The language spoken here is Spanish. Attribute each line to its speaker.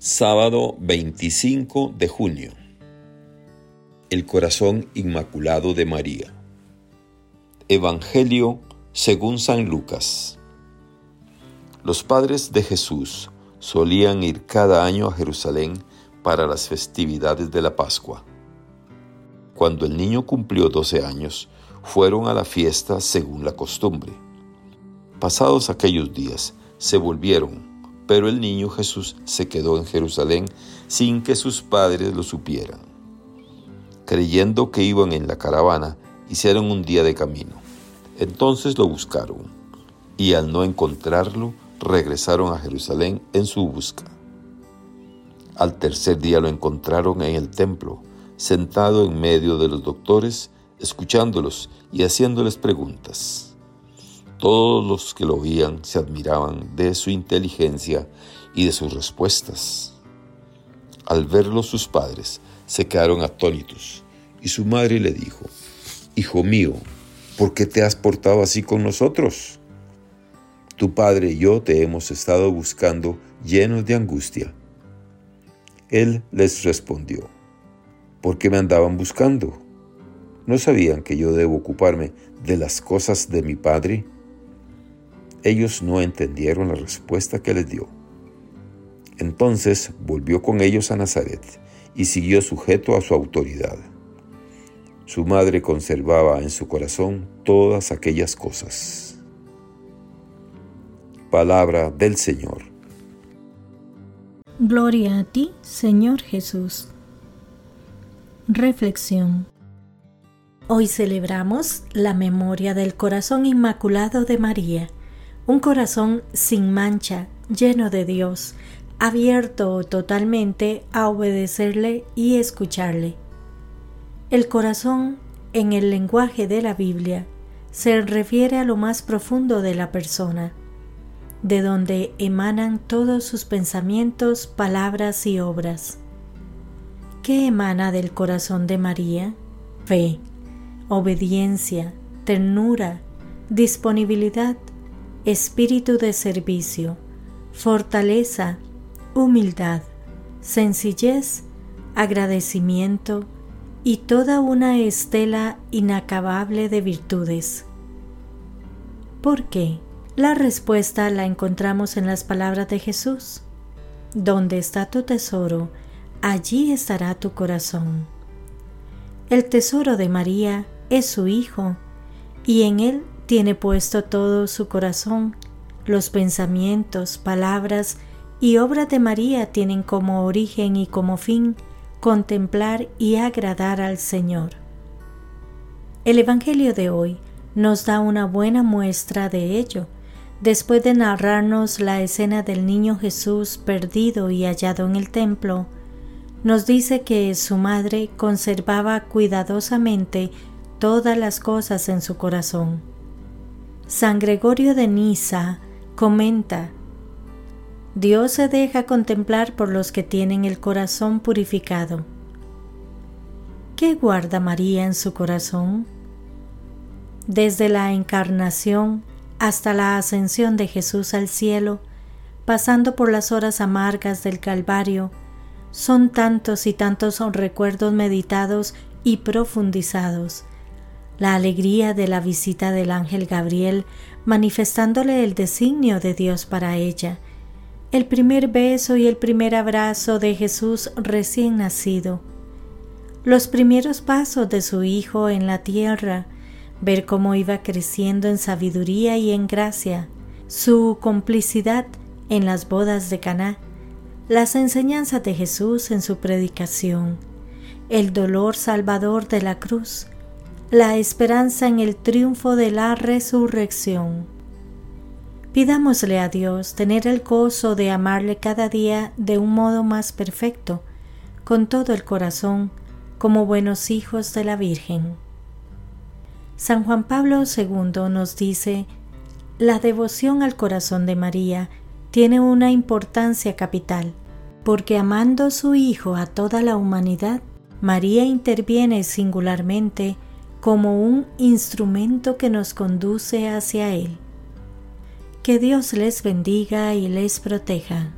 Speaker 1: Sábado 25 de junio. El corazón inmaculado de María. Evangelio según San Lucas. Los padres de Jesús solían ir cada año a Jerusalén para las festividades de la Pascua. Cuando el niño cumplió 12 años, fueron a la fiesta según la costumbre. Pasados aquellos días, se volvieron pero el niño Jesús se quedó en Jerusalén sin que sus padres lo supieran. Creyendo que iban en la caravana, hicieron un día de camino. Entonces lo buscaron y al no encontrarlo, regresaron a Jerusalén en su busca. Al tercer día lo encontraron en el templo, sentado en medio de los doctores, escuchándolos y haciéndoles preguntas. Todos los que lo oían se admiraban de su inteligencia y de sus respuestas. Al verlo sus padres se quedaron atónitos y su madre le dijo, Hijo mío, ¿por qué te has portado así con nosotros? Tu padre y yo te hemos estado buscando llenos de angustia. Él les respondió, ¿por qué me andaban buscando? ¿No sabían que yo debo ocuparme de las cosas de mi padre? Ellos no entendieron la respuesta que les dio. Entonces volvió con ellos a Nazaret y siguió sujeto a su autoridad. Su madre conservaba en su corazón todas aquellas cosas. Palabra del Señor.
Speaker 2: Gloria a ti, Señor Jesús. Reflexión. Hoy celebramos la memoria del corazón inmaculado de María un corazón sin mancha, lleno de Dios, abierto totalmente a obedecerle y escucharle. El corazón, en el lenguaje de la Biblia, se refiere a lo más profundo de la persona, de donde emanan todos sus pensamientos, palabras y obras. ¿Qué emana del corazón de María? Fe, obediencia, ternura, disponibilidad, espíritu de servicio, fortaleza, humildad, sencillez, agradecimiento y toda una estela inacabable de virtudes. ¿Por qué? La respuesta la encontramos en las palabras de Jesús. Donde está tu tesoro, allí estará tu corazón. El tesoro de María es su Hijo, y en él tiene puesto todo su corazón, los pensamientos, palabras y obras de María tienen como origen y como fin contemplar y agradar al Señor. El Evangelio de hoy nos da una buena muestra de ello, después de narrarnos la escena del niño Jesús perdido y hallado en el templo, nos dice que su madre conservaba cuidadosamente todas las cosas en su corazón. San Gregorio de Niza comenta, Dios se deja contemplar por los que tienen el corazón purificado. ¿Qué guarda María en su corazón? Desde la encarnación hasta la ascensión de Jesús al cielo, pasando por las horas amargas del Calvario, son tantos y tantos recuerdos meditados y profundizados la alegría de la visita del ángel Gabriel manifestándole el designio de Dios para ella, el primer beso y el primer abrazo de Jesús recién nacido, los primeros pasos de su Hijo en la tierra, ver cómo iba creciendo en sabiduría y en gracia, su complicidad en las bodas de Caná, las enseñanzas de Jesús en su predicación, el dolor salvador de la cruz, la esperanza en el triunfo de la resurrección. Pidámosle a Dios tener el gozo de amarle cada día de un modo más perfecto, con todo el corazón, como buenos hijos de la Virgen. San Juan Pablo II nos dice, la devoción al corazón de María tiene una importancia capital, porque amando su Hijo a toda la humanidad, María interviene singularmente como un instrumento que nos conduce hacia Él. Que Dios les bendiga y les proteja.